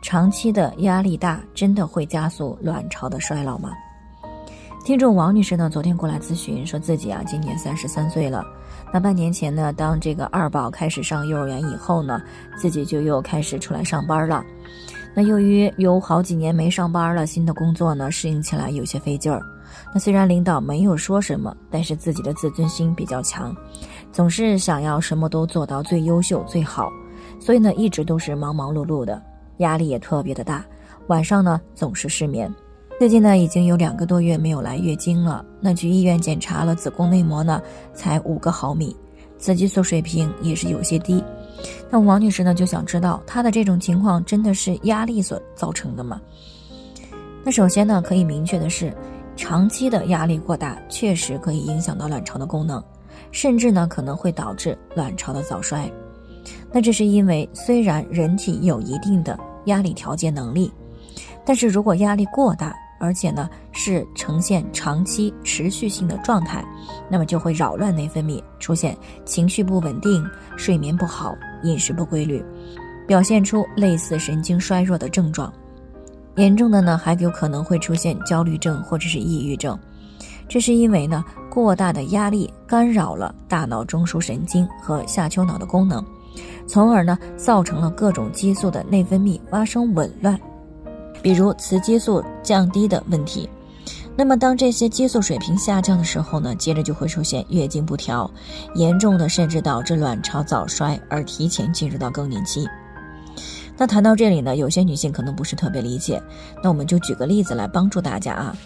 长期的压力大，真的会加速卵巢的衰老吗？听众王女士呢，昨天过来咨询，说自己啊今年三十三岁了。那半年前呢，当这个二宝开始上幼儿园以后呢，自己就又开始出来上班了。那由于有好几年没上班了，新的工作呢适应起来有些费劲儿。那虽然领导没有说什么，但是自己的自尊心比较强，总是想要什么都做到最优秀最好，所以呢一直都是忙忙碌碌的。压力也特别的大，晚上呢总是失眠。最近呢已经有两个多月没有来月经了。那去医院检查了子宫内膜呢，才五个毫米，雌激素水平也是有些低。那王女士呢就想知道，她的这种情况真的是压力所造成的吗？那首先呢可以明确的是，长期的压力过大确实可以影响到卵巢的功能，甚至呢可能会导致卵巢的早衰。那这是因为虽然人体有一定的压力调节能力，但是如果压力过大，而且呢是呈现长期持续性的状态，那么就会扰乱内分泌，出现情绪不稳定、睡眠不好、饮食不规律，表现出类似神经衰弱的症状。严重的呢还有可能会出现焦虑症或者是抑郁症。这是因为呢过大的压力干扰了大脑中枢神经和下丘脑的功能。从而呢，造成了各种激素的内分泌发生紊乱，比如雌激素降低的问题。那么，当这些激素水平下降的时候呢，接着就会出现月经不调，严重的甚至导致卵巢早衰而提前进入到更年期。那谈到这里呢，有些女性可能不是特别理解，那我们就举个例子来帮助大家啊。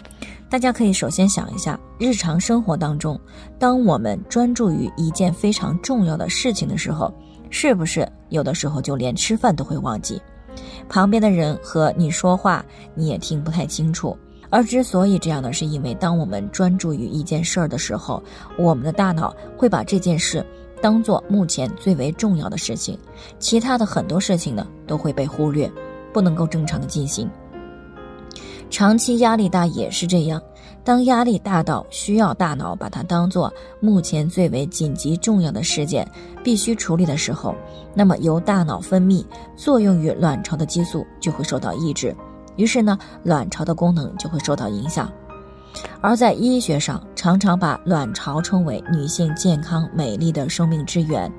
大家可以首先想一下，日常生活当中，当我们专注于一件非常重要的事情的时候。是不是有的时候就连吃饭都会忘记，旁边的人和你说话你也听不太清楚。而之所以这样呢，是因为当我们专注于一件事儿的时候，我们的大脑会把这件事当做目前最为重要的事情，其他的很多事情呢都会被忽略，不能够正常的进行。长期压力大也是这样。当压力大到需要大脑把它当做目前最为紧急重要的事件必须处理的时候，那么由大脑分泌作用于卵巢的激素就会受到抑制，于是呢，卵巢的功能就会受到影响。而在医学上，常常把卵巢称为女性健康美丽的生命之源。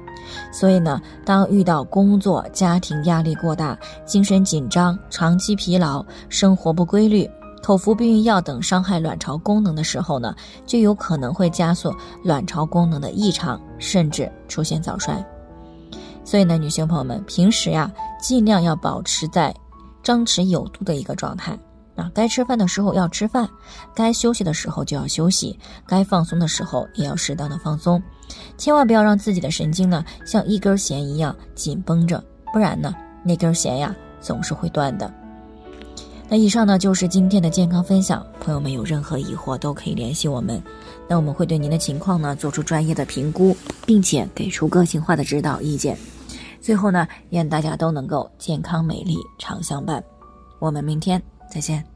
所以呢，当遇到工作、家庭压力过大、精神紧张、长期疲劳、生活不规律。口服避孕药等伤害卵巢功能的时候呢，就有可能会加速卵巢功能的异常，甚至出现早衰。所以呢，女性朋友们平时呀，尽量要保持在张弛有度的一个状态啊。该吃饭的时候要吃饭，该休息的时候就要休息，该放松的时候也要适当的放松，千万不要让自己的神经呢像一根弦一样紧绷着，不然呢，那根弦呀总是会断的。那以上呢就是今天的健康分享，朋友们有任何疑惑都可以联系我们，那我们会对您的情况呢做出专业的评估，并且给出个性化的指导意见。最后呢，愿大家都能够健康美丽常相伴。我们明天再见。